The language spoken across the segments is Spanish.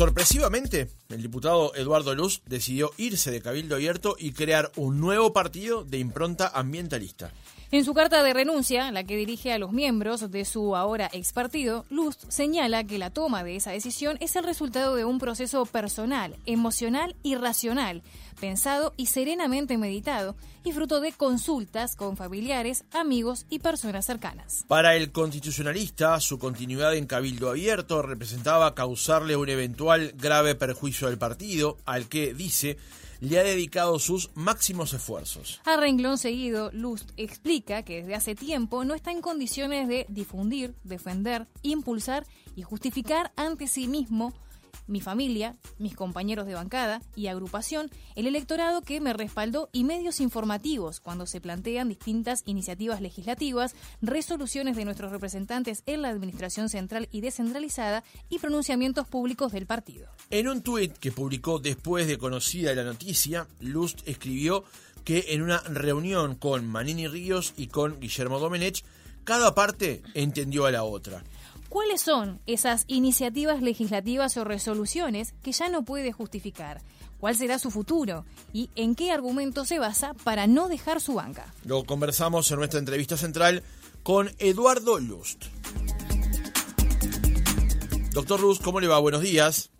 Sorpresivamente, el diputado Eduardo Luz decidió irse de Cabildo Abierto y crear un nuevo partido de impronta ambientalista. En su carta de renuncia, la que dirige a los miembros de su ahora ex partido, Luz señala que la toma de esa decisión es el resultado de un proceso personal, emocional y racional, pensado y serenamente meditado, y fruto de consultas con familiares, amigos y personas cercanas. Para el constitucionalista, su continuidad en Cabildo Abierto representaba causarle un eventual grave perjuicio al partido, al que, dice, le ha dedicado sus máximos esfuerzos. A renglón seguido, Lust explica que desde hace tiempo no está en condiciones de difundir, defender, impulsar y justificar ante sí mismo mi familia, mis compañeros de bancada y agrupación, el electorado que me respaldó y medios informativos cuando se plantean distintas iniciativas legislativas, resoluciones de nuestros representantes en la Administración Central y Descentralizada y pronunciamientos públicos del partido. En un tuit que publicó después de conocida la noticia, Lust escribió que en una reunión con Manini Ríos y con Guillermo Domenech, cada parte entendió a la otra. ¿Cuáles son esas iniciativas legislativas o resoluciones que ya no puede justificar? ¿Cuál será su futuro? ¿Y en qué argumento se basa para no dejar su banca? Lo conversamos en nuestra entrevista central con Eduardo Lust. Doctor Lust, ¿cómo le va? Buenos días.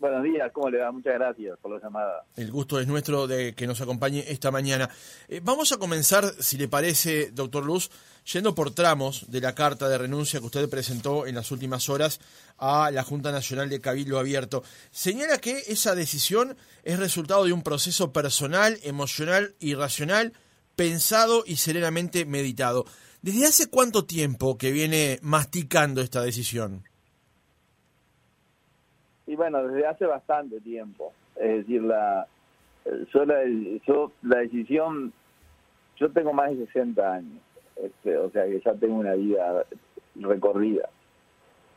Buenos días, ¿cómo le va? Muchas gracias por la llamada. El gusto es nuestro de que nos acompañe esta mañana. Eh, vamos a comenzar, si le parece, doctor Luz, yendo por tramos de la carta de renuncia que usted presentó en las últimas horas a la Junta Nacional de Cabildo Abierto. Señala que esa decisión es resultado de un proceso personal, emocional y racional, pensado y serenamente meditado. ¿Desde hace cuánto tiempo que viene masticando esta decisión? Y bueno, desde hace bastante tiempo. Es decir, la, yo la, yo, la decisión, yo tengo más de 60 años, este, o sea que ya tengo una vida recorrida.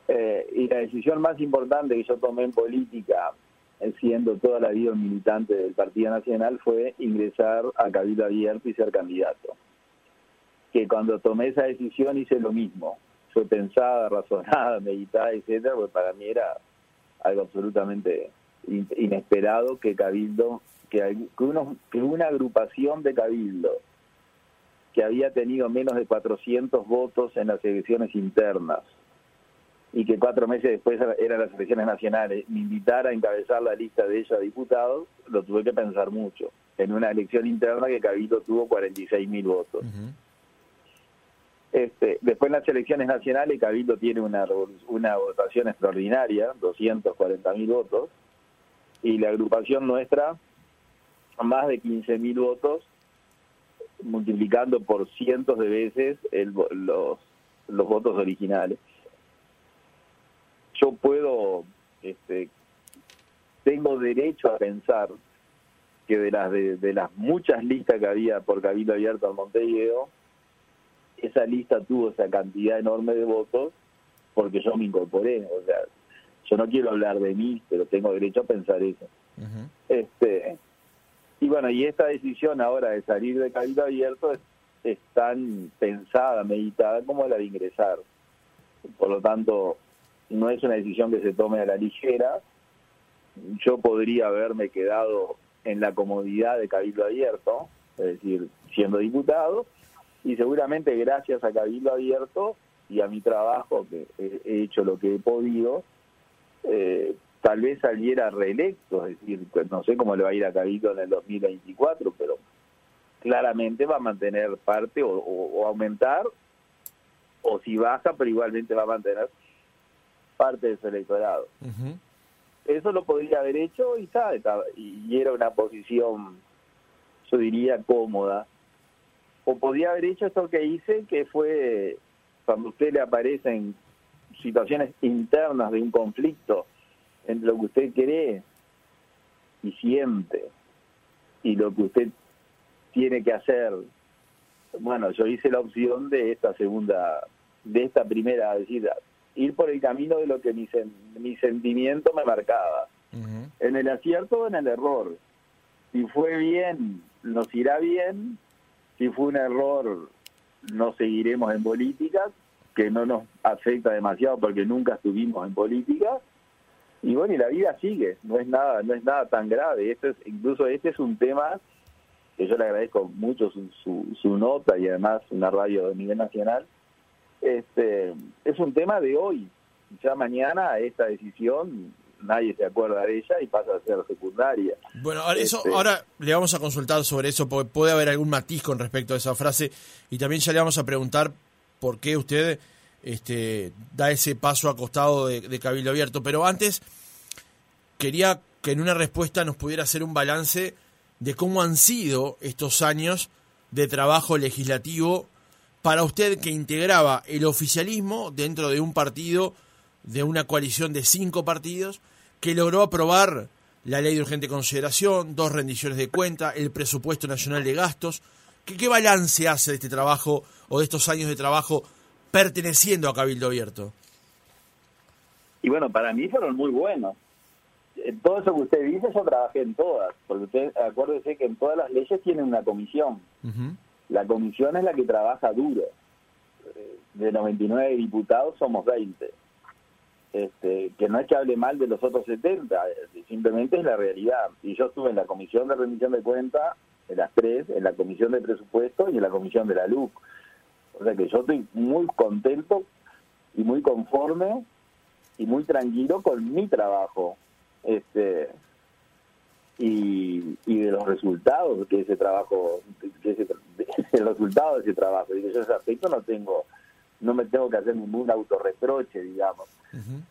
Eh, y la decisión más importante que yo tomé en política, eh, siendo toda la vida militante del Partido Nacional, fue ingresar a Cabildo Abierto y ser candidato. Que cuando tomé esa decisión hice lo mismo. Fue pensada, razonada, meditada, etcétera, porque para mí era algo absolutamente inesperado que Cabildo, que, uno, que una agrupación de Cabildo que había tenido menos de 400 votos en las elecciones internas y que cuatro meses después eran las elecciones nacionales, me invitara a encabezar la lista de ellos a diputados, lo tuve que pensar mucho. En una elección interna que Cabildo tuvo 46 mil votos. Este, después en las elecciones nacionales, Cabildo tiene una, una votación extraordinaria, 240 mil votos, y la agrupación nuestra, más de 15 mil votos, multiplicando por cientos de veces los, los votos originales. Yo puedo, este, tengo derecho a pensar que de las, de, de las muchas listas que había por Cabildo Abierto al Montevideo, esa lista tuvo esa cantidad enorme de votos porque yo me incorporé. O sea, yo no quiero hablar de mí, pero tengo derecho a pensar eso. este Y bueno, y esta decisión ahora de salir de Cabildo Abierto es, tan pensada, meditada como la de ingresar. Por lo tanto, no es una decisión que se tome a la ligera. Yo podría haberme quedado en la comodidad de Cabildo Abierto, es decir, siendo diputado, y seguramente gracias a Cabildo Abierto y a mi trabajo, que he hecho lo que he podido, eh, tal vez saliera reelecto, es decir, no sé cómo le va a ir a Cabildo en el 2024, pero claramente va a mantener parte o, aumentar, o si baja, pero igualmente va a mantener parte de su electorado. Eso lo podría haber hecho y era una posición, yo diría, cómoda o podía haber hecho esto que hice, que fue cuando usted le aparecen situaciones internas de un conflicto entre lo que usted cree y siente y lo que usted tiene que hacer. Bueno, yo hice la opción de esta segunda, de esta primera, es decir, ir por el camino de lo que mi, mi sentimiento me marcaba. En el acierto o en el error. Si fue bien, nos irá bien, si fue un error, no seguiremos en política, que no nos afecta demasiado porque nunca estuvimos en política. y bueno, y la vida sigue, no es nada, no es nada tan grave. Esto es, incluso este es un tema que yo le agradezco mucho su, su, nota y además una radio de nivel nacional. Este, es un tema de hoy. Ya mañana esta decisión nadie se acuerda de ella y pasa a ser secundaria. Bueno, ahora, eso, este, ahora le vamos a consultar sobre eso, porque puede haber algún matiz con respecto a esa frase y también ya le vamos a preguntar por qué usted este, da ese paso acostado de, de Cabildo Abierto. Pero antes, quería que en una respuesta nos pudiera hacer un balance de cómo han sido estos años de trabajo legislativo para usted que integraba el oficialismo dentro de un partido, de una coalición de cinco partidos, que logró aprobar la ley de urgente consideración, dos rendiciones de cuenta, el presupuesto nacional de gastos. ¿Qué, qué balance hace de este trabajo o de estos años de trabajo perteneciendo a Cabildo Abierto? Y bueno, para mí fueron muy buenos. Todo eso que usted dice, yo trabajé en todas, porque usted acuérdese que en todas las leyes tienen una comisión. La comisión es la que trabaja duro. De 99 diputados somos 20. Este, que no es que hable mal de los otros 70, simplemente es la realidad. Y yo estuve en la comisión de rendición de cuenta, en las tres, en la comisión de presupuesto y en la comisión de la LUC. O sea que yo estoy muy contento y muy conforme y muy tranquilo con mi trabajo. Este y, y de los resultados que ese trabajo, que ese, el resultado de ese trabajo. Y yo ese aspecto no tengo, no me tengo que hacer ningún autorreproche, digamos.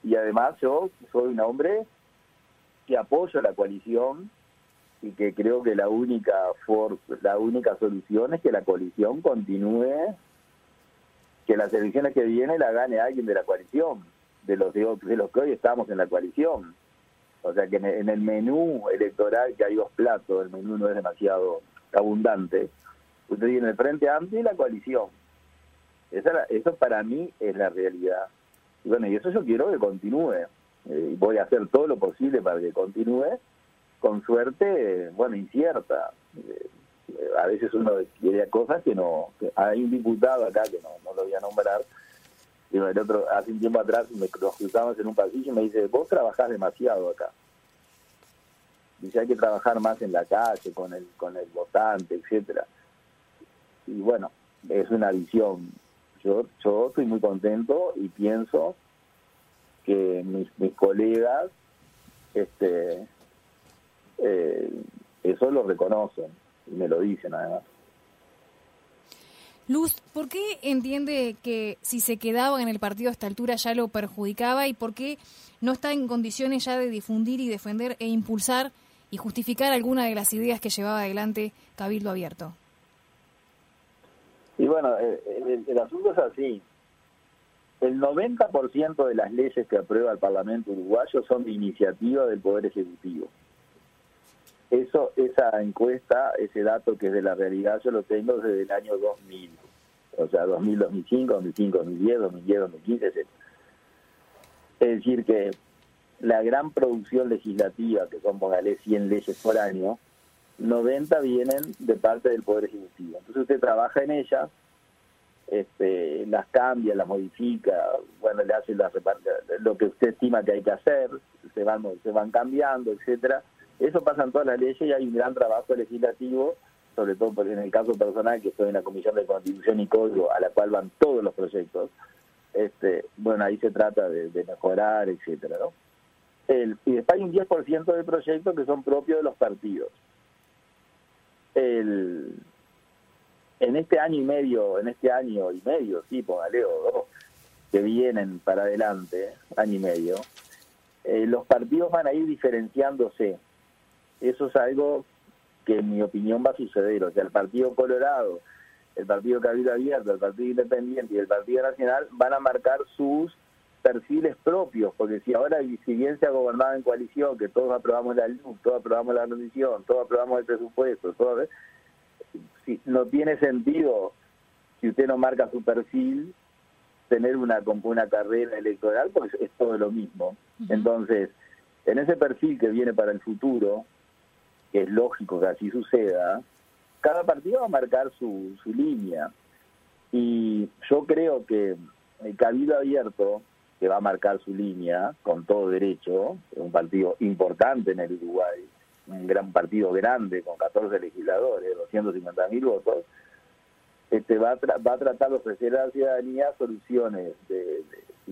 Y además yo soy un hombre que apoyo la coalición y que creo que la única for, la única solución es que la coalición continúe que las elecciones que vienen la gane alguien de la coalición, de los de, los que hoy estamos en la coalición. O sea que en el menú electoral, que hay dos platos, el menú no es demasiado abundante, usted tiene el Frente Amplio y la coalición. Esa, eso para mí es la realidad. Y bueno, y eso yo quiero que continúe. Eh, voy a hacer todo lo posible para que continúe, con suerte, bueno, incierta. Eh, a veces uno quiere cosas que no... hay un diputado acá que no, no lo voy a nombrar, y el otro, hace un tiempo atrás me, nos cruzamos en un pasillo y me dice, vos trabajás demasiado acá. Dice, hay que trabajar más en la calle, con el, con el votante, etcétera Y bueno, es una visión. Yo, yo estoy muy contento y pienso que mis, mis colegas este eh, eso lo reconocen y me lo dicen además. Luz, ¿por qué entiende que si se quedaba en el partido a esta altura ya lo perjudicaba y por qué no está en condiciones ya de difundir y defender e impulsar y justificar alguna de las ideas que llevaba adelante Cabildo Abierto? Y bueno, el, el asunto es así. El 90% de las leyes que aprueba el Parlamento uruguayo son de iniciativa del Poder Ejecutivo. Eso, esa encuesta, ese dato que es de la realidad, yo lo tengo desde el año 2000. O sea, 2000, 2005, 2005, 2010, 2010, 2015, etc. Es decir, que la gran producción legislativa, que son, póngale, 100 leyes por año, 90 vienen de parte del Poder Ejecutivo. Entonces usted trabaja en ellas, este, las cambia, las modifica, bueno, le hace lo que usted estima que hay que hacer, se van, se van cambiando, etcétera eso pasa en todas las leyes y hay un gran trabajo legislativo, sobre todo en el caso personal, que estoy en la Comisión de Constitución y Código, a la cual van todos los proyectos. Este, bueno, ahí se trata de, mejorar, etcétera, ¿no? Y después hay un 10% de proyectos que son propios de los partidos. El, en este año y medio, en este año y medio, sí, póngale, o dos, que vienen para adelante, año y medio, eh, los partidos van a ir diferenciándose eso es algo que en mi opinión va a suceder. O sea, el Partido Colorado, el Partido Cabildo Abierto, el Partido Independiente y el Partido Nacional van a marcar sus perfiles propios, porque si ahora, si bien se ha gobernado en coalición, que todos aprobamos la luz, todos aprobamos la rendición, todos aprobamos el presupuesto, todo, si, no tiene sentido, si usted no marca su perfil, tener una, una carrera electoral, porque es todo lo mismo. Entonces, en ese perfil que viene para el futuro, que es lógico que así suceda, cada partido va a marcar su, su línea. Y yo creo que el Cabildo Abierto que va a marcar su línea con todo derecho, un partido importante en el Uruguay, un gran partido grande con 14 legisladores, 250 mil votos, este, va, a va a tratar de ofrecer a la ciudadanía soluciones de,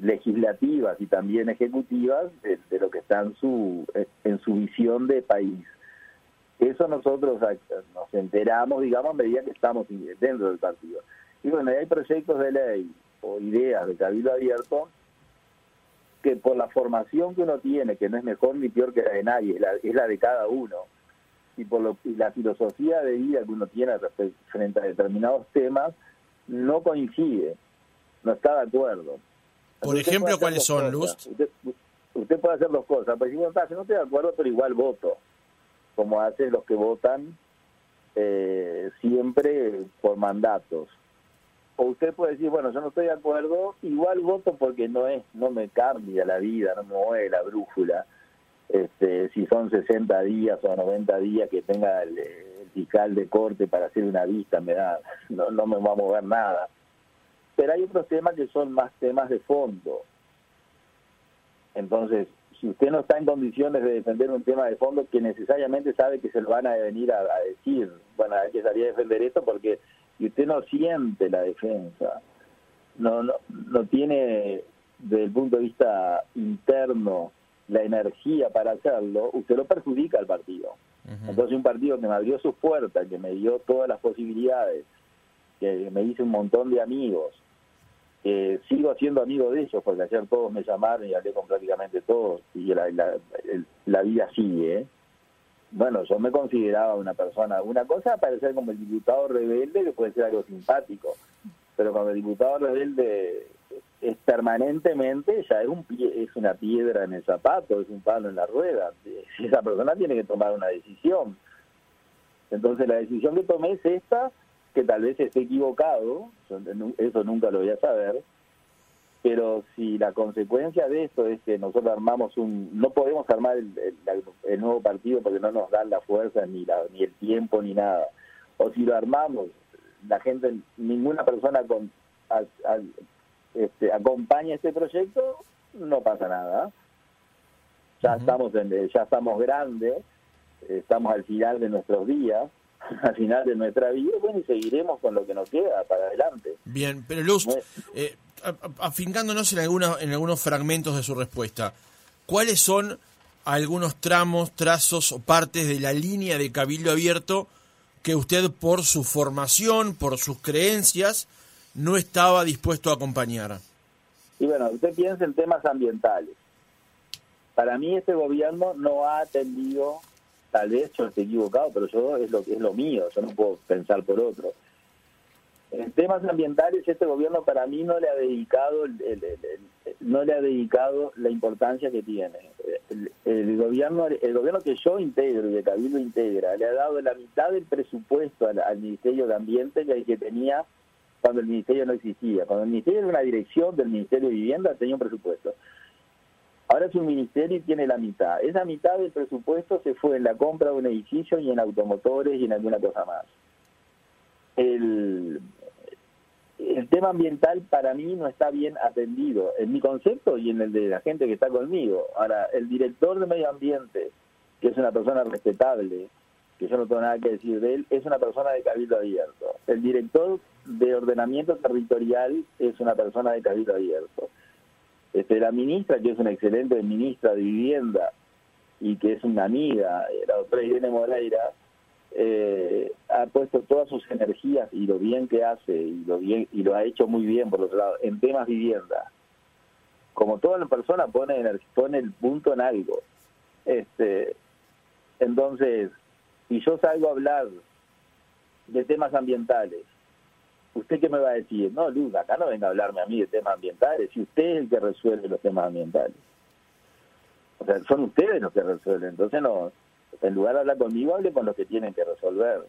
legislativas y también ejecutivas de, lo que está en su, en su visión de país. Eso nosotros nos enteramos, digamos, a medida que estamos dentro del partido. Y bueno, hay proyectos de ley o ideas de cabildo abierto que por la formación que uno tiene, que no es mejor ni peor que la de nadie, es la, de cada uno, y por lo, la filosofía de vida que uno tiene frente a determinados temas, no coincide, no está de acuerdo. Por ejemplo, ¿cuáles son, Luz? Usted, puede hacer dos cosas, pues si no estoy de acuerdo, pero igual voto, como hacen los que votan eh, siempre por mandatos o usted puede decir, bueno, yo no estoy de acuerdo, igual voto porque no es, no me cambia la vida, no me mueve la brújula. Este, si son 60 días o 90 días que tenga el, fiscal de corte para hacer una vista, me da, no, no me va a mover nada. Pero hay otros temas que son más temas de fondo. Entonces, si usted no está en condiciones de defender un tema de fondo que necesariamente sabe que se lo van a venir a, a decir, bueno, hay que salir a defender esto porque y usted no siente la defensa, no, no, no tiene desde el punto de vista interno la energía para hacerlo, usted lo perjudica al partido. Entonces un partido que me abrió sus puertas, que me dio todas las posibilidades, que me hice un montón de amigos, que sigo siendo amigo de ellos, porque ayer todos me llamaron y hablé con prácticamente todos, y la, la, la vida sigue, ¿eh? Bueno, yo me consideraba una persona, una cosa parecer como el diputado rebelde, que puede ser algo simpático, pero cuando el diputado rebelde es permanentemente, ya es, un pie, es una piedra en el zapato, es un palo en la rueda. Esa persona tiene que tomar una decisión. Entonces la decisión que tomé es esta, que tal vez esté equivocado, eso nunca lo voy a saber, pero si la consecuencia de esto es que nosotros armamos un, no podemos armar el, nuevo partido porque no nos dan la fuerza ni la, ni el tiempo ni nada, o si lo armamos, la gente, ninguna persona con, este, acompaña este proyecto, no pasa nada. Ya estamos en, ya estamos grandes, estamos al final de nuestros días, al final de nuestra vida, bueno, y seguiremos con lo que nos queda para adelante. Bien, pero Luz, eh, afincándonos en, algunos, en algunos fragmentos de su respuesta, ¿cuáles son algunos tramos, trazos o partes de la línea de Cabildo Abierto que usted por su formación, por sus creencias, no estaba dispuesto a acompañar? Y bueno, usted piensa en temas ambientales. Para mí este gobierno no ha atendido, tal vez yo esté equivocado, pero yo es lo, es lo mío, yo no puedo pensar por otro. En temas ambientales este gobierno para mí no le ha dedicado no le ha dedicado la importancia que tiene. El, gobierno el gobierno que yo integro y de Cabildo integra le ha dado la mitad del presupuesto al, Ministerio de Ambiente que, que tenía cuando el ministerio no existía. Cuando el ministerio era una dirección del Ministerio de Vivienda tenía un presupuesto Ahora es un ministerio y tiene la mitad. Esa mitad del presupuesto se fue en la compra de un edificio y en automotores y en alguna cosa más. El, tema ambiental para mí no está bien atendido en mi concepto y en el de la gente que está conmigo. Ahora, el director de medio ambiente, que es una persona respetable, que yo no tengo nada que decir de él, es una persona de cabildo abierto. El director de ordenamiento territorial es una persona de cabildo abierto. Este, la ministra, que es una excelente ministra de vivienda y que es una amiga, la doctora Irene Moreira, eh, ha puesto todas sus energías y lo bien que hace y lo bien y lo ha hecho muy bien por otro lado en temas vivienda. Como toda la persona pone pone el punto en algo. Este entonces si yo salgo a hablar de temas ambientales usted qué me va a decir no Luz acá no venga a hablarme a mí de temas ambientales si usted es el que resuelve los temas ambientales o sea son ustedes los que resuelven entonces no en lugar de hablar conmigo, hable con los que tienen que resolver.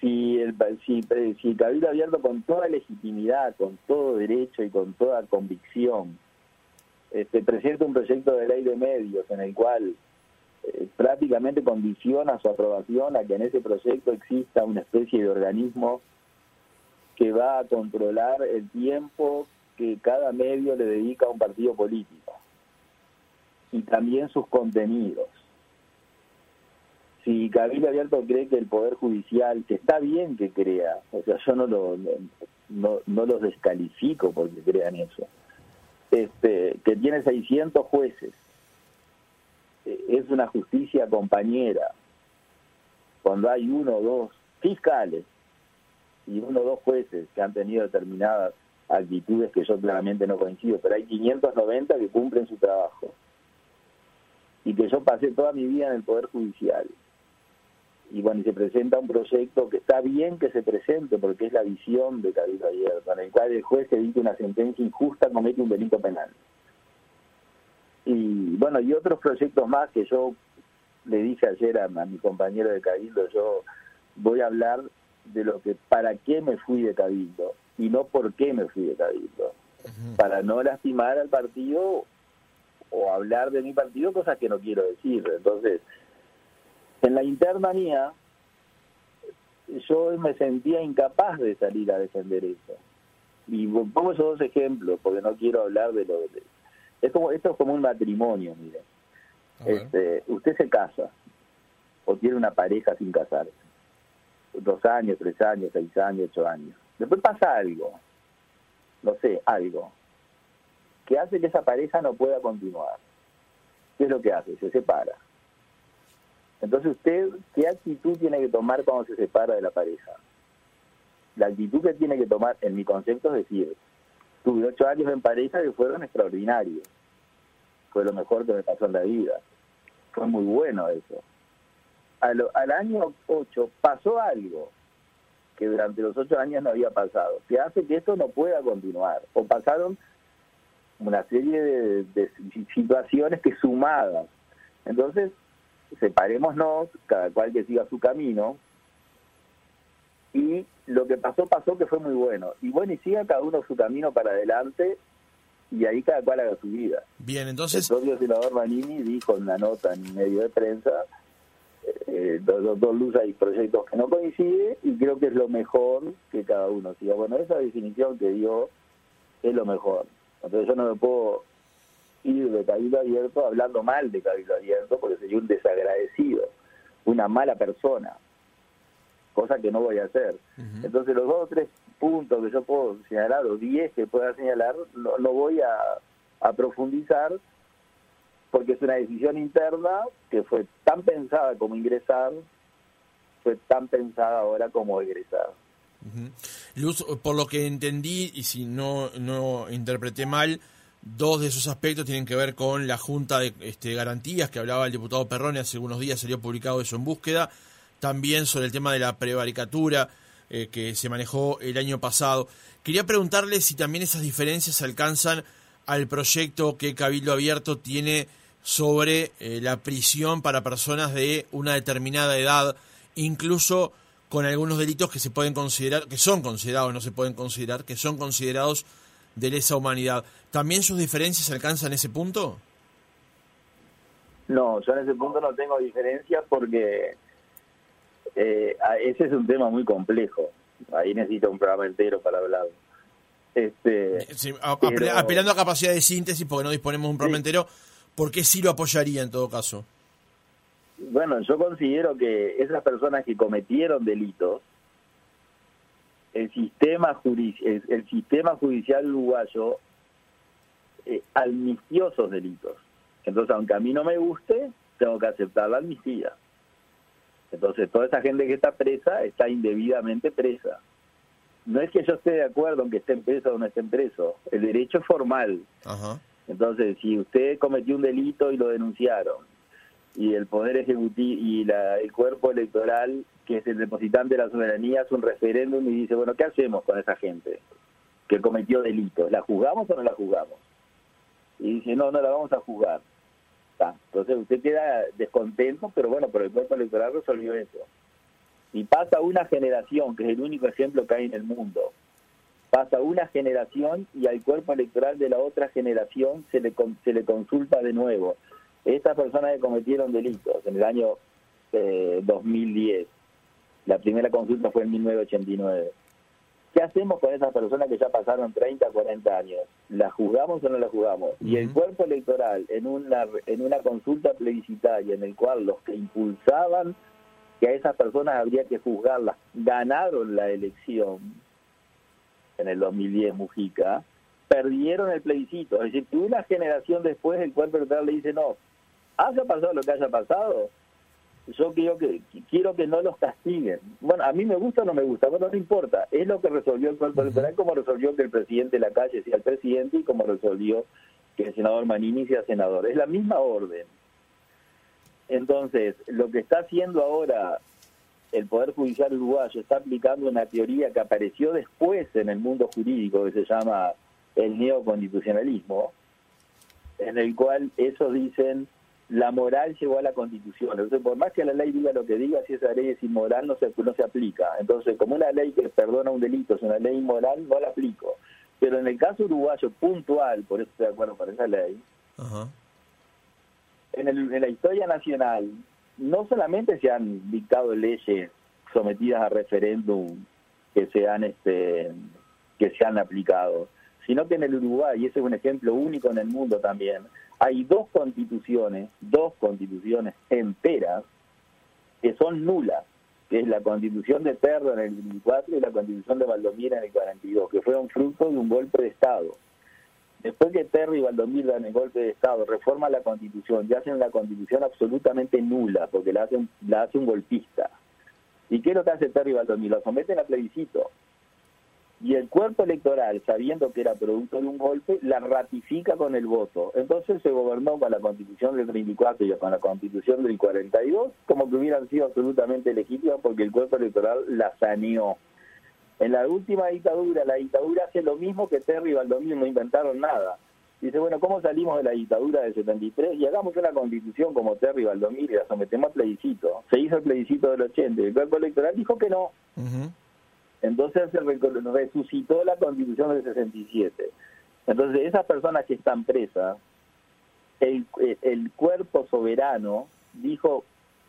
Si el, si, si Cabildo Abierto con toda legitimidad, con todo derecho y con toda convicción, este, presenta un proyecto de ley de medios en el cual eh, prácticamente condiciona su aprobación a que en ese proyecto exista una especie de organismo que va a controlar el tiempo que cada medio le dedica a un partido político y también sus contenidos. Si Cabildo Abierto cree que el Poder Judicial, que está bien que crea, o sea, yo no, lo, no, no los descalifico porque crean eso, este, que tiene 600 jueces, eh, es una justicia compañera, cuando hay uno o dos fiscales y uno o dos jueces que han tenido determinadas actitudes que yo claramente no coincido, pero hay 590 que cumplen su trabajo. Y que yo pasé toda mi vida en el Poder Judicial. Y bueno, y se presenta un proyecto que está bien que se presente, porque es la visión de Cabildo Abierto, en el cual el juez evita una sentencia injusta, comete un delito penal. Y bueno, y otros proyectos más que yo le dije ayer a, mi compañero de Cabildo, yo voy a hablar de lo que, para qué me fui de Cabildo y no por qué me fui de Cabildo. Para no lastimar al partido o hablar de mi partido cosas que no quiero decir. Entonces, en la interna mía, yo me sentía incapaz de salir a defender eso. Y pongo esos dos ejemplos, porque no quiero hablar de lo de... Es como, esto es como un matrimonio, mire. Este, usted se casa o tiene una pareja sin casarse. Dos años, tres años, seis años, ocho años. Después pasa algo, no sé, algo, que hace que esa pareja no pueda continuar. ¿Qué es lo que hace? Se separa. Entonces usted, ¿qué actitud tiene que tomar cuando se separa de la pareja? La actitud que tiene que tomar, en mi concepto, es decir, tuve ocho años en pareja que fueron extraordinarios. Fue lo mejor que me pasó en la vida. Fue muy bueno eso. Al, al año ocho pasó algo que durante los ocho años no había pasado, que hace que esto no pueda continuar. O pasaron una serie de, de situaciones que sumadas. Entonces, separémonos, cada cual que siga su camino, y lo que pasó, pasó que fue muy bueno. Y bueno, y siga cada uno su camino para adelante, y ahí cada cual haga su vida. Bien, entonces... El propio senador Manini dijo en una nota en medio de prensa, eh, dos, dos luces hay proyectos que no coinciden, y creo que es lo mejor que cada uno siga. Bueno, esa definición que dio es lo mejor. Entonces yo no me puedo ir de Cabildo Abierto hablando mal de Cabildo Abierto porque sería un desagradecido, una mala persona, cosa que no voy a hacer. Entonces los dos o tres puntos que yo puedo señalar, o diez que pueda señalar, no, no voy a, a profundizar porque es una decisión interna que fue tan pensada como ingresar, fue tan pensada ahora como egresar. Luz, por lo que entendí, y si no, no interpreté mal, Dos de esos aspectos tienen que ver con la Junta de este, Garantías que hablaba el diputado Perrone, hace algunos días salió publicado eso en búsqueda. También sobre el tema de la prevaricatura eh, que se manejó el año pasado. Quería preguntarle si también esas diferencias alcanzan al proyecto que Cabildo Abierto tiene sobre eh, la prisión para personas de una determinada edad, incluso con algunos delitos que se pueden considerar, que son considerados, no se pueden considerar, que son considerados de lesa humanidad. ¿También sus diferencias alcanzan ese punto? No, yo en ese punto no tengo diferencias porque eh, ese es un tema muy complejo. Ahí necesito un programa entero para hablar. Este, Apelando a capacidad de síntesis, porque no disponemos de un programa entero, ¿por qué sí lo apoyaría en todo caso? Bueno, yo considero que esas personas que cometieron delitos el sistema, el, sistema judicial uruguayo eh, amnistió esos delitos. Entonces, aunque a mí no me guste, tengo que aceptar la amnistía. Entonces, toda esa gente que está presa está indebidamente presa. No es que yo esté de acuerdo en que estén presos o no estén presos. El derecho es formal. Entonces, si usted cometió un delito y lo denunciaron, y el Poder Ejecutivo y la, el cuerpo electoral que es el depositante de la soberanía, hace un referéndum y dice, bueno, ¿qué hacemos con esa gente que cometió delitos? ¿La juzgamos o no la juzgamos? Y dice, no, no la vamos a juzgar. Entonces usted queda descontento, pero bueno, pero el cuerpo electoral resolvió eso. Y pasa una generación, que es el único ejemplo que hay en el mundo, pasa una generación y al cuerpo electoral de la otra generación se le, se le consulta de nuevo. Estas personas que cometieron delitos en el año eh, 2010 la primera consulta fue en 1989. ¿Qué hacemos con esas personas que ya pasaron 30, 40 años? ¿La juzgamos o no la jugamos? Y el cuerpo electoral, en una, en una consulta plebiscitaria en el cual los que impulsaban que a esas personas habría que juzgarlas, ganaron la elección en el 2010 Mujica, perdieron el plebiscito. Es decir, que una generación después el cuerpo electoral le dice, no, haya pasado lo que haya pasado, yo quiero que quiero que no los castiguen. Bueno, a mí me gusta o no me gusta, bueno, no importa. Es lo que resolvió el cuerpo electoral, como resolvió que el presidente de la calle sea el presidente y como resolvió que el senador Manini sea senador. Es la misma orden. Entonces, lo que está haciendo ahora el Poder Judicial uruguayo está aplicando una teoría que apareció después en el mundo jurídico que se llama el neoconstitucionalismo, en el cual esos dicen la moral llegó a la constitución. Entonces, por más que la ley diga lo que diga, si esa ley es inmoral, no se, no se aplica. Entonces, como una ley que perdona un delito es una ley inmoral, no la aplico. Pero en el caso uruguayo puntual, por eso estoy de acuerdo con esa ley, En, el, en la historia nacional, no solamente se han dictado leyes sometidas a referéndum que se han, este, que se han aplicado, sino que en el Uruguay, y ese es un ejemplo único en el mundo también, hay dos constituciones, dos constituciones enteras que son nulas, que es la constitución de Terra en el 24 y la constitución de Valdomira en el 42, que fueron fruto de un golpe de Estado. Después que Terry y Valdomir dan el golpe de Estado, reforman la constitución y hacen la constitución absolutamente nula, porque la, hacen, la hace un golpista. ¿Y qué es lo que hace Terry y Valdomir? Lo someten a plebiscito y el cuerpo electoral, sabiendo que era producto de un golpe, la ratifica con el voto. Entonces se gobernó con la constitución del 34 y con la constitución del 42 como que hubieran sido absolutamente legítimas porque el cuerpo electoral la saneó. En la última dictadura, la dictadura hace lo mismo que Terry y Valdomir, no inventaron nada. Dice, bueno, ¿cómo salimos de la dictadura del 73? Y hagamos una constitución como Terry y Valdomir y la sometemos a plebiscito. Se hizo el plebiscito del 80 y el cuerpo electoral dijo que no. Entonces se resucitó la constitución del 67. Entonces esas personas que están presas, el, el cuerpo soberano dijo,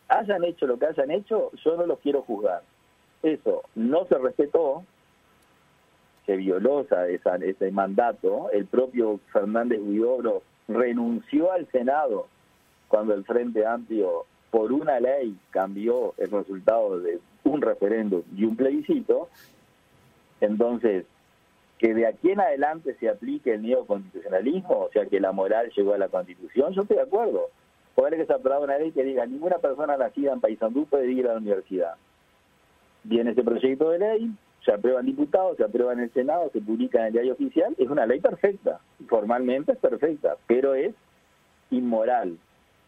hayan hecho lo que hayan hecho, yo no los quiero juzgar. Eso no se respetó, se violó esa, ese mandato, el propio Fernández Huidobro renunció al Senado cuando el Frente Amplio por una ley cambió el resultado de un referéndum y un plebiscito, entonces, que de aquí en adelante se aplique el neoconstitucionalismo, o sea, que la moral llegó a la constitución, yo estoy de acuerdo. Puede que se apruebe una ley que diga ninguna persona nacida en Paysandú puede ir a la universidad. Viene ese proyecto de ley, se aprueba en diputados, se aprueba en el Senado, se publica en el diario oficial, es una ley perfecta, formalmente es perfecta, pero es inmoral,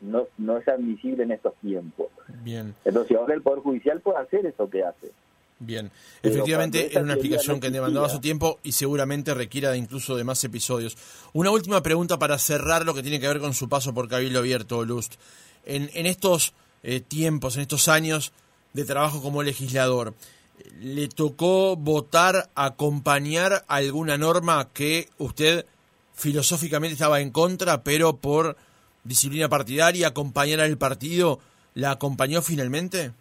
no, no es admisible en estos tiempos. Bien. Entonces ahora el Poder Judicial puede hacer eso que hace. Bien, efectivamente era una explicación que demandaba su tiempo y seguramente requiera incluso de más episodios. Una última pregunta para cerrar lo que tiene que ver con su paso por Cabildo Abierto, Lust. En, en estos eh, tiempos, en estos años de trabajo como legislador, ¿le tocó votar, acompañar alguna norma que usted filosóficamente estaba en contra, pero por disciplina partidaria, acompañar al partido, la acompañó finalmente?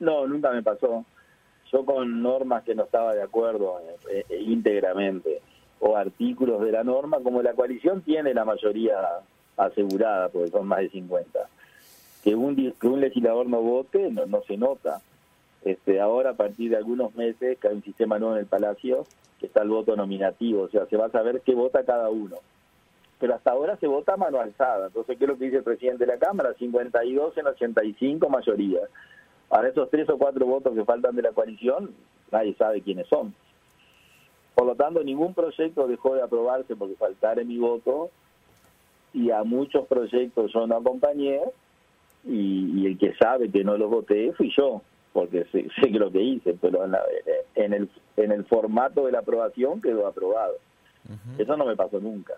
No, nunca me pasó. Yo con normas que no estaba de acuerdo eh, eh, íntegramente o artículos de la norma, como la coalición tiene la mayoría asegurada, porque son más de 50, que un, que un legislador no vote no, no se nota. Este, ahora, a partir de algunos meses, que hay un sistema nuevo en el Palacio, que está el voto nominativo, o sea, se va a saber qué vota cada uno. Pero hasta ahora se vota mano alzada. Entonces, ¿qué es lo que dice el presidente de la Cámara? 52 en 85 mayoría. Para esos tres o cuatro votos que faltan de la coalición, nadie sabe quiénes son. Por lo tanto, ningún proyecto dejó de aprobarse porque faltara mi voto y a muchos proyectos yo no acompañé y, el que sabe que no los voté fui yo, porque sé, sé que lo que hice, pero en, el, en el formato de la aprobación quedó aprobado. Eso no me pasó nunca.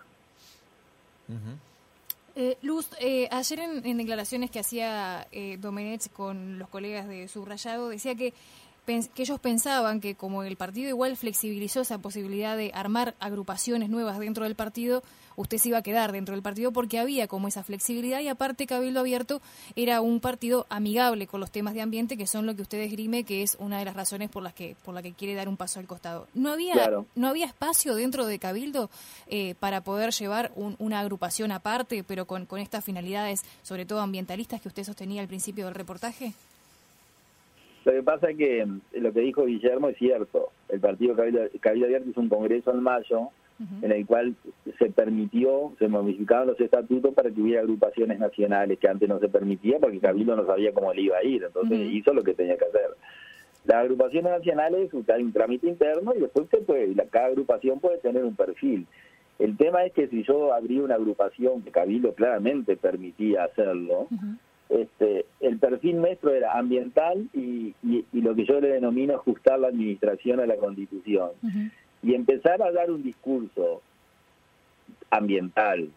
Eh, Luz, eh, ayer en, declaraciones que hacía eh, Domenech con los colegas de Subrayado, decía que que ellos pensaban que como el partido igual flexibilizó esa posibilidad de armar agrupaciones nuevas dentro del partido, usted se iba a quedar dentro del partido porque había como esa flexibilidad y aparte Cabildo Abierto era un partido amigable con los temas de ambiente que son lo que usted esgrime que es una de las razones por las que por la que quiere dar un paso al costado. No había no había espacio dentro de Cabildo eh, para poder llevar una agrupación aparte, pero con, con estas finalidades, sobre todo ambientalistas que usted sostenía al principio del reportaje. Lo que pasa es que mm, lo que dijo Guillermo es cierto. El partido Cabildo, Cabildo Abierto hizo un congreso en mayo en el cual se permitió, se modificaron los estatutos para que hubiera agrupaciones nacionales, que antes no se permitía porque Cabildo no sabía cómo le iba a ir, entonces hizo lo que tenía que hacer. Las agrupaciones nacionales, hay un trámite interno y después se puede, cada agrupación puede tener un perfil. El tema es que si yo abría una agrupación, que Cabildo claramente permitía hacerlo, este, el perfil nuestro era ambiental y, lo que yo le denomino ajustar la administración a la constitución y empezar a dar un discurso ambiental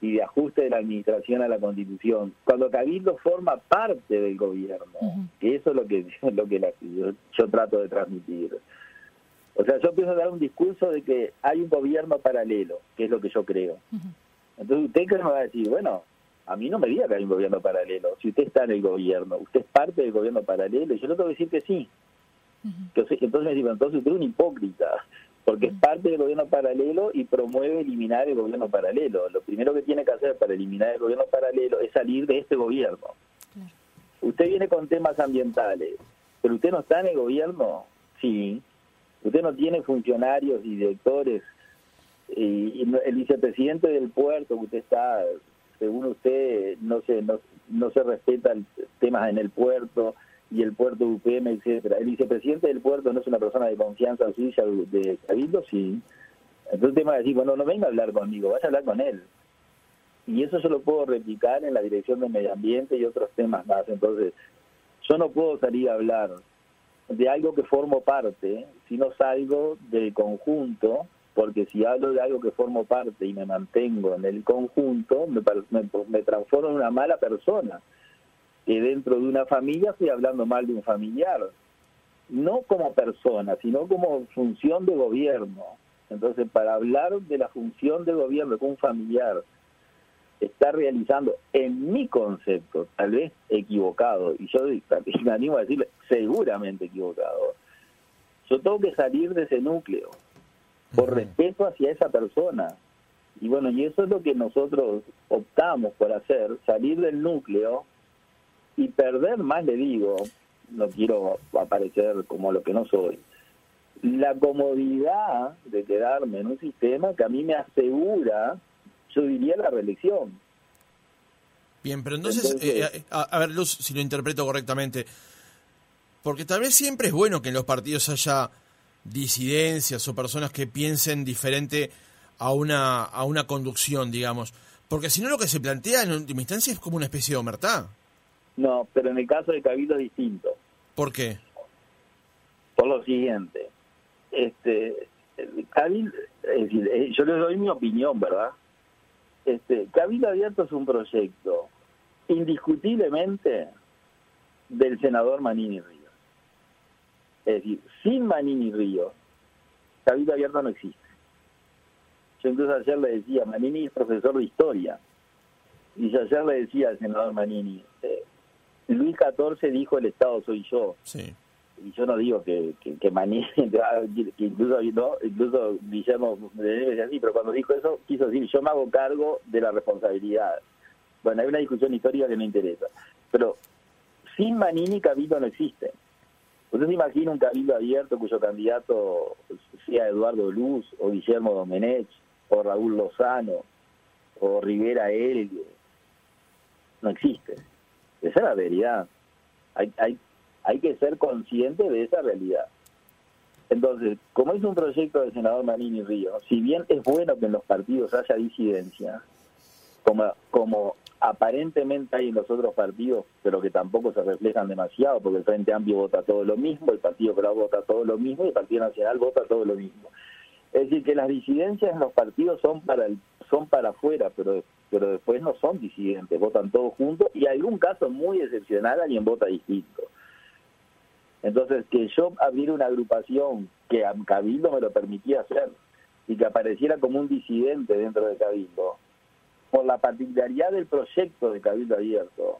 y de ajuste de la administración a la constitución, cuando Cabildo forma parte del gobierno, que eso es lo que, lo que yo, trato de transmitir. O sea, yo empiezo a dar un discurso de que hay un gobierno paralelo, que es lo que yo creo. Entonces usted que me va a decir, bueno, a mí no me diga que hay un gobierno paralelo. Si usted está en el gobierno, usted es parte del gobierno paralelo, y yo le tengo que decir que sí. Entonces, entonces me dice, entonces usted es un hipócrita porque es parte del gobierno paralelo y promueve eliminar el gobierno paralelo. Lo primero que tiene que hacer para eliminar el gobierno paralelo es salir de este gobierno. Usted viene con temas ambientales, pero usted no está en el gobierno, sí. Usted no tiene funcionarios y directores y, el vicepresidente del puerto que usted está, según usted, no se no, no se respetan temas en el puerto y el puerto UPM, etcétera. El vicepresidente del puerto no es una persona de confianza suya de Cabildo, sí. Entonces tema de decir, bueno, no venga a hablar conmigo, vaya a hablar con él. Y eso yo lo puedo replicar en la dirección de medio ambiente y otros temas más. Entonces, yo no puedo salir a hablar de algo que formo parte, si no salgo del conjunto, porque si hablo de algo que formo parte y me mantengo en el conjunto, me, me, me transformo en una mala persona que dentro de una familia estoy hablando mal de un familiar, no como persona, sino como función de gobierno. Entonces, para hablar de la función de gobierno que un familiar está realizando, en mi concepto, tal vez equivocado, y yo me animo a decirle seguramente equivocado, yo tengo que salir de ese núcleo, por respeto hacia esa persona. Y bueno, y eso es lo que nosotros optamos por hacer, salir del núcleo y perder más le digo, no quiero aparecer como lo que no soy, la comodidad de quedarme en un sistema que a mí me asegura, yo diría, la reelección. Bien, pero entonces, eh, eh, a, ver, Luz, si lo interpreto correctamente, porque tal vez siempre es bueno que en los partidos haya disidencias o personas que piensen diferente a una, a una conducción, digamos, porque si no lo que se plantea en última instancia es como una especie de omertad. No, pero en el caso de Cabildo es distinto. ¿Por qué? Por lo siguiente, este, Cabildo, eh, yo le doy mi opinión, ¿verdad? Este, Cabildo Abierto es un proyecto indiscutiblemente del senador Manini Ríos. Es decir, sin Manini Ríos, Cabildo Abierto no existe. Yo incluso ayer le decía, Manini es profesor de historia, y yo ayer le decía al senador Manini, eh, Luis XIV dijo el Estado soy yo. Y yo no digo que, que, que, incluso, ¿no? incluso Guillermo decía así, pero cuando dijo eso quiso decir yo me hago cargo de la responsabilidad. Bueno, hay una discusión histórica que me interesa. Pero sin Manini Cabildo no existe. Usted se imagina un cabildo abierto cuyo candidato sea Eduardo Luz o Guillermo Domenech o Raúl Lozano o Rivera Elgue. No existe. Esa es la realidad. Hay, hay, hay que ser consciente de esa realidad. Entonces, como es un proyecto del senador Manini Río, si bien es bueno que en los partidos haya disidencia, como, como aparentemente hay en los otros partidos, pero que tampoco se reflejan demasiado, porque el Frente Amplio vota todo lo mismo, el Partido Colorado vota todo lo mismo y el Partido Nacional vota todo lo mismo. Es decir, que las disidencias en los partidos son para el, son para afuera, pero pero después no son disidentes, votan todos juntos y algún caso muy excepcional alguien vota distinto. Entonces, que yo abriera una agrupación que a Cabildo me lo permitía hacer y que apareciera como un disidente dentro de Cabildo, por la particularidad del proyecto de Cabildo Abierto,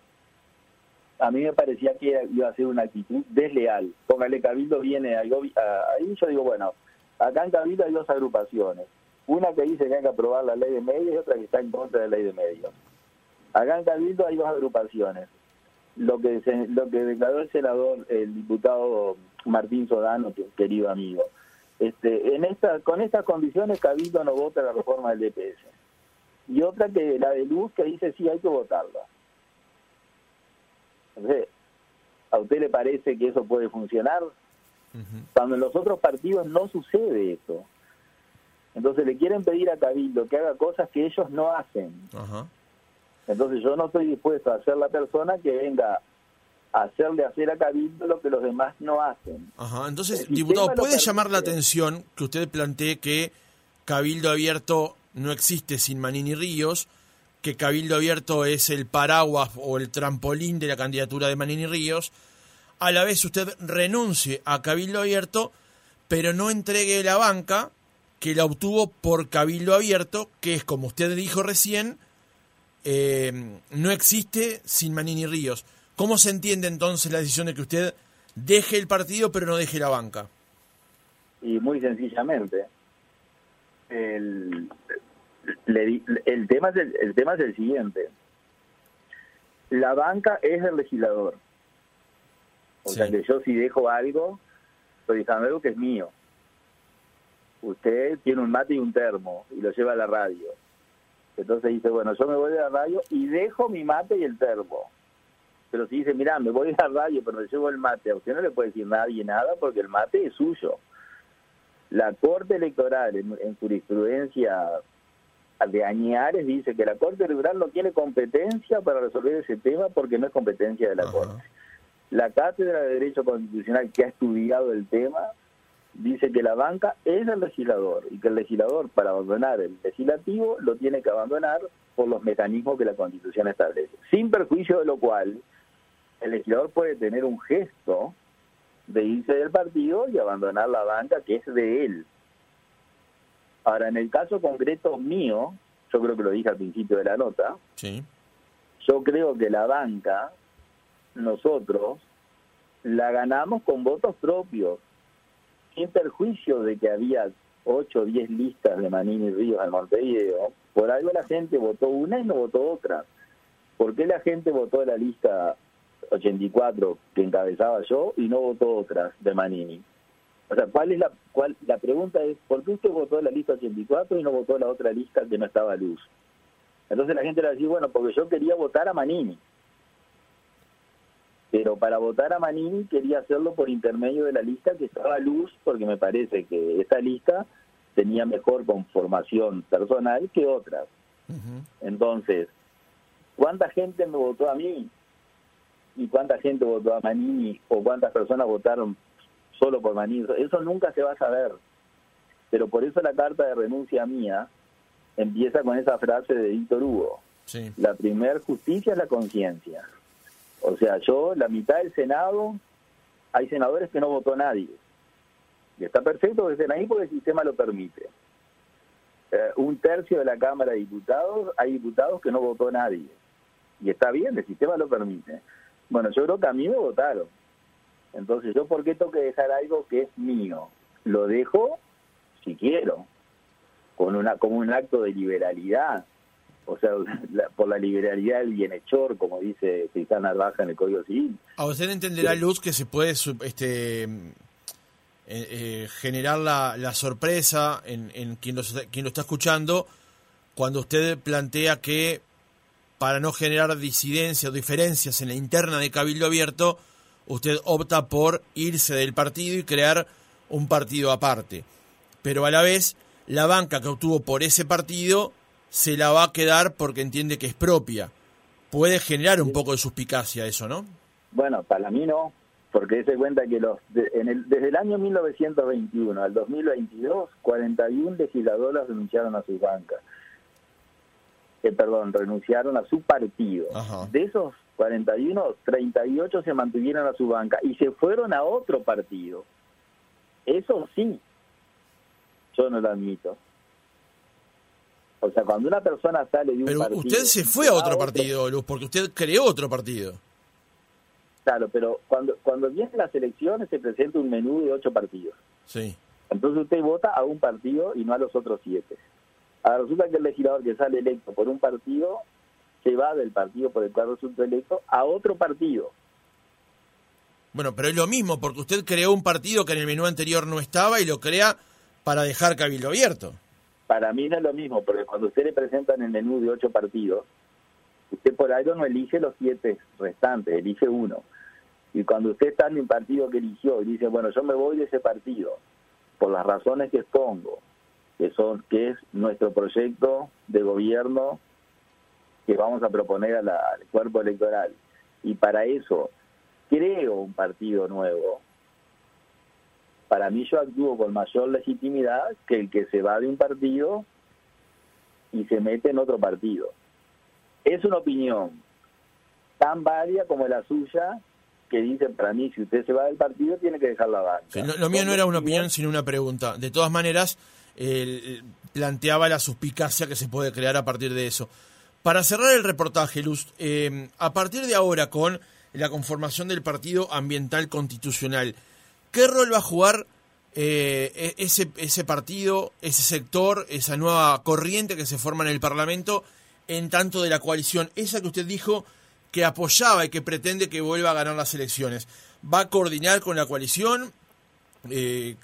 a mí me parecía que iba a ser una actitud desleal. Póngale, Cabildo viene ahí, yo digo, bueno, acá en Cabildo hay dos agrupaciones. Una que dice que hay que aprobar la ley de medios y otra que está en contra de la ley de medios. Acá en Cabildo hay dos agrupaciones. Lo que lo que declaró el senador, el diputado Martín Sodano, querido amigo. Este, en esta, con estas condiciones Cabildo no vota la reforma del DPS. Y otra que la de Luz que dice sí hay que votarla. ¿A usted le parece que eso puede funcionar? Cuando en los otros partidos no sucede eso. Entonces le quieren pedir a Cabildo que haga cosas que ellos no hacen. Entonces yo no estoy dispuesto a ser la persona que venga a hacerle hacer a Cabildo lo que los demás no hacen. Ajá. Entonces, diputado, ¿puede llamar la atención que usted plantee que Cabildo Abierto no existe sin Manini Ríos? que Cabildo Abierto es el paraguas o el trampolín de la candidatura de Manini Ríos, a la vez usted renuncie a Cabildo Abierto, pero no entregue la banca que la obtuvo por Cabildo Abierto, que es, como usted dijo recién, eh, no existe sin Manini Ríos. ¿Cómo se entiende entonces la decisión de que usted deje el partido pero no deje la banca? Y muy sencillamente, el, el, tema es el, tema es el siguiente. La banca es el legislador. O sea que yo si dejo algo, estoy dejando algo que es mío. Usted tiene un mate y un termo y lo lleva a la radio. Entonces dice, bueno, yo me voy a la radio y dejo mi mate y el termo. Pero si dice, mira, me voy a la radio, pero me llevo el mate, a usted no le puede decir nadie nada porque el mate es suyo. La Corte Electoral, en jurisprudencia de Añares dice que la Corte Electoral no tiene competencia para resolver ese tema porque no es competencia de la Corte. La Cátedra de Derecho Constitucional que ha estudiado el tema dice que la banca es el legislador y que el legislador para abandonar el legislativo lo tiene que abandonar por los mecanismos que la Constitución establece. Sin perjuicio de lo cual el legislador puede tener un gesto de irse del partido y abandonar la banca que es de él. Ahora, en el caso concreto mío, yo creo que lo dije al principio de la nota, sí. yo creo que la banca, nosotros, la ganamos con votos propios, sin perjuicio de que había 8 o 10 listas de Manini Ríos al Montevideo, por algo la gente votó una y no votó otra. ¿Por qué la gente votó la lista 84 que encabezaba yo y no votó otras de Manini? O sea, ¿cuál es la, cuál, la pregunta es, ¿por qué usted votó la lista 84 y no votó la otra lista que no estaba a luz? Entonces la gente le va a decir, bueno, porque yo quería votar a Manini. Pero para votar a Manini quería hacerlo por intermedio de la lista que estaba a luz, porque me parece que esa lista tenía mejor conformación personal que otras. Entonces, ¿cuánta gente me votó a mí? ¿Y cuánta gente votó a Manini? ¿O cuántas personas votaron solo por Manini, eso nunca se va a saber. Pero por eso la carta de renuncia mía empieza con esa frase de Víctor Hugo. La primer justicia es la conciencia. O sea, yo, la mitad del Senado, hay senadores que no votó nadie. Y está perfecto que estén ahí porque el sistema lo permite. Eh, un tercio de la Cámara de Diputados, hay diputados que no votó nadie. Y está bien, el sistema lo permite. Bueno, yo creo que a mí me votaron. Entonces, ¿yo por qué tengo que dejar algo que es mío? Lo dejo si quiero, con una como un acto de liberalidad, o sea, por la liberalidad del bienhechor, como dice Cristán Narvaja en el Código Civil. A usted entenderá, Luz, que se puede este, eh, eh, generar la, la, sorpresa en, en quien, lo, quien lo está escuchando cuando usted plantea que para no generar disidencias o diferencias en la interna de Cabildo Abierto, usted opta por irse del partido y crear un partido aparte. Pero a la vez, la banca que obtuvo por ese partido se la va a quedar porque entiende que es propia. Puede generar un poco de suspicacia eso, ¿no? Bueno, para mí no, porque se cuenta que los en el, desde el año 1921 al 2022, 41 legisladores renunciaron a sus bancas. Eh, perdón, renunciaron a su partido. De esos 41, 38 se mantuvieron a su banca y se fueron a otro partido. Eso sí, yo no lo admito. O sea, cuando una persona sale de un Pero partido... usted se fue a otro partido, Luz, porque usted creó otro partido. Claro, pero cuando, cuando vienen las elecciones se presenta un menú de ocho partidos. Sí. Entonces usted vota a un partido y no a los otros siete. Ahora resulta que el legislador que sale electo por un partido se va del partido por el cual resultó electo a otro partido. Bueno, pero es lo mismo, porque usted creó un partido que en el menú anterior no estaba y lo crea para dejar cabildo abierto. Para mí no es lo mismo, porque cuando usted le presentan el menú de ocho partidos, usted por algo no elige los siete restantes, elige uno. Y cuando usted está en un partido que eligió y dice, bueno, yo me voy de ese partido por las razones que expongo, que son que es nuestro proyecto de gobierno que vamos a proponer a la- al cuerpo electoral, y para eso creo un partido nuevo, para mí yo actúo con mayor legitimidad que el que se va de un partido y se mete en otro partido. Es una opinión tan válida como la suya que dice para mí si usted se va del partido tiene que dejar la lo, mío no era una opinión, sino una pregunta. De todas maneras, planteaba la suspicacia que se puede crear a partir de eso. Para cerrar el reportaje, Luz, eh, a partir de ahora, con la conformación del Partido Ambiental Constitucional, ¿qué rol va a jugar eh, e- ese, ese partido, ese sector, esa nueva corriente que se forma en el Parlamento, en tanto de la coalición, esa que usted dijo que apoyaba y que pretende que vuelva a ganar las elecciones? ¿Va a coordinar con la coalición? Eh,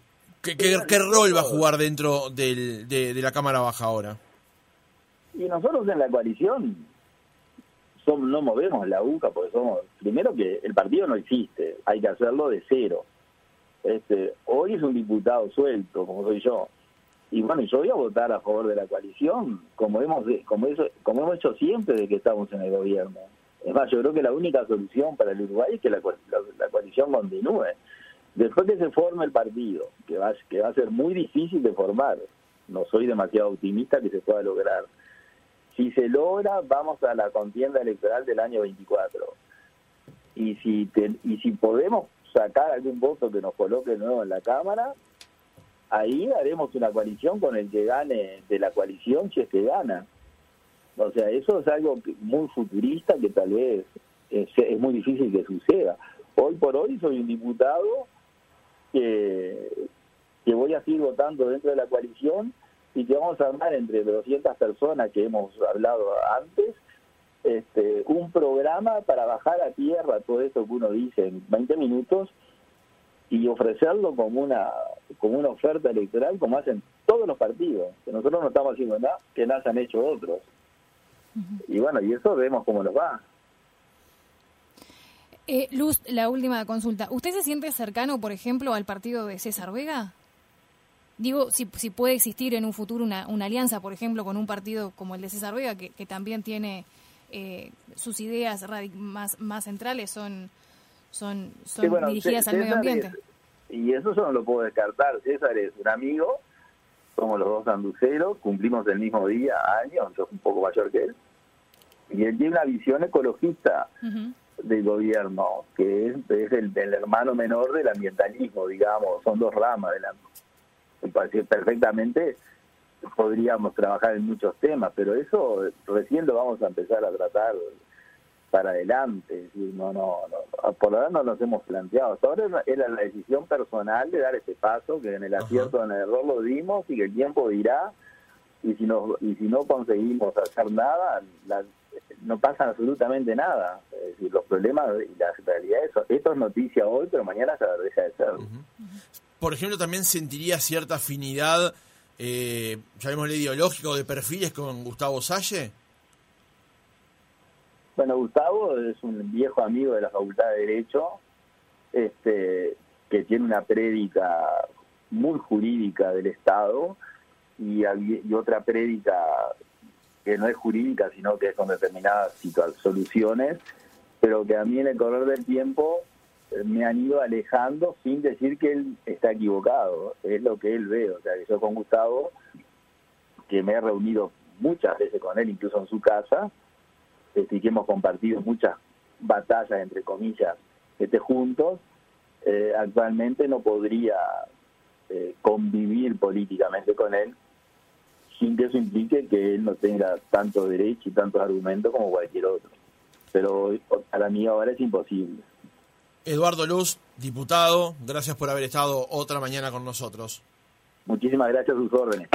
¿qué, qué, qué rol va a jugar dentro del- de, de la Cámara Baja ahora? Y nosotros en la coalición no movemos la UCA porque somos, primero que el partido no existe, hay que hacerlo de cero. Este, hoy es un diputado suelto, como soy yo. Y bueno, yo voy a votar a favor de la coalición, como hemos como eso, como hemos hecho siempre desde que estamos en el gobierno. Es más, yo creo que la única solución para el Uruguay es que la, co- la- la coalición continúe. Después que se forme el partido, que va, que va a ser muy difícil de formar, no soy demasiado optimista que se pueda lograr. Si se logra, vamos a la contienda electoral del año 24. Y si, te- y si podemos sacar algún voto que nos coloque nuevo en la Cámara, ahí haremos una coalición con el que gane de la coalición si es que gana. O sea, eso es algo muy futurista que tal vez es, muy difícil que suceda. Hoy por hoy soy un diputado que, que voy a seguir votando dentro de la coalición y que vamos a armar entre 200 personas que hemos hablado antes este, un programa para bajar a tierra todo esto que uno dice en 20 minutos y ofrecerlo como una como una oferta electoral como hacen todos los partidos que nosotros no estamos haciendo nada que nada han hecho otros y bueno y eso vemos cómo nos va Eh, Luz, la última consulta. ¿Usted se siente cercano, por ejemplo, al partido de César Vega? Digo, si, si puede existir en un futuro una, una alianza, por ejemplo, con un partido como el de César Vega, que, que también tiene eh, sus ideas más, más centrales, son, son, son Sí, bueno, dirigidas al medio ambiente. es- y eso yo no lo puedo descartar. César es un amigo, somos los dos anduceros, cumplimos el mismo día, año, yo soy un poco mayor que él. Y él tiene una visión ecologista del gobierno, que es, es el, el hermano menor del ambientalismo, digamos, son dos ramas del me parece perfectamente podríamos trabajar en muchos temas, pero eso recién lo vamos a empezar a tratar para adelante, no, no, no, por ahora no nos hemos planteado, hasta ahora era- la decisión personal de dar ese paso, que en el Ajá. acierto o en el error lo dimos y que el tiempo dirá, y si no, y si no conseguimos hacer nada, la- no pasa absolutamente nada, es decir, los problemas y las realidades, esto es noticia hoy, pero mañana se deja de ser. Por ejemplo, también sentiría cierta afinidad, eh, llamémosle ideológico, de perfiles con Gustavo Salle. Bueno, Gustavo es un viejo amigo de la Facultad de Derecho, este, que tiene una prédica muy jurídica del Estado y, otra prédica que no es jurídica, sino que es con determinadas soluciones, pero que a mí en el correr del tiempo me han ido alejando sin decir que él está equivocado, es lo que él ve, o sea, que yo con Gustavo, que me he reunido muchas veces con él, incluso en su casa, este, y que hemos compartido muchas batallas, entre comillas, esté juntos, eh, actualmente no podría eh, convivir políticamente con él sin que eso implique que él no tenga tanto derecho y tantos argumentos como cualquier otro. Pero para mí ahora es imposible. Eduardo Luz, diputado, gracias por haber estado otra mañana con nosotros. Muchísimas gracias a sus órdenes.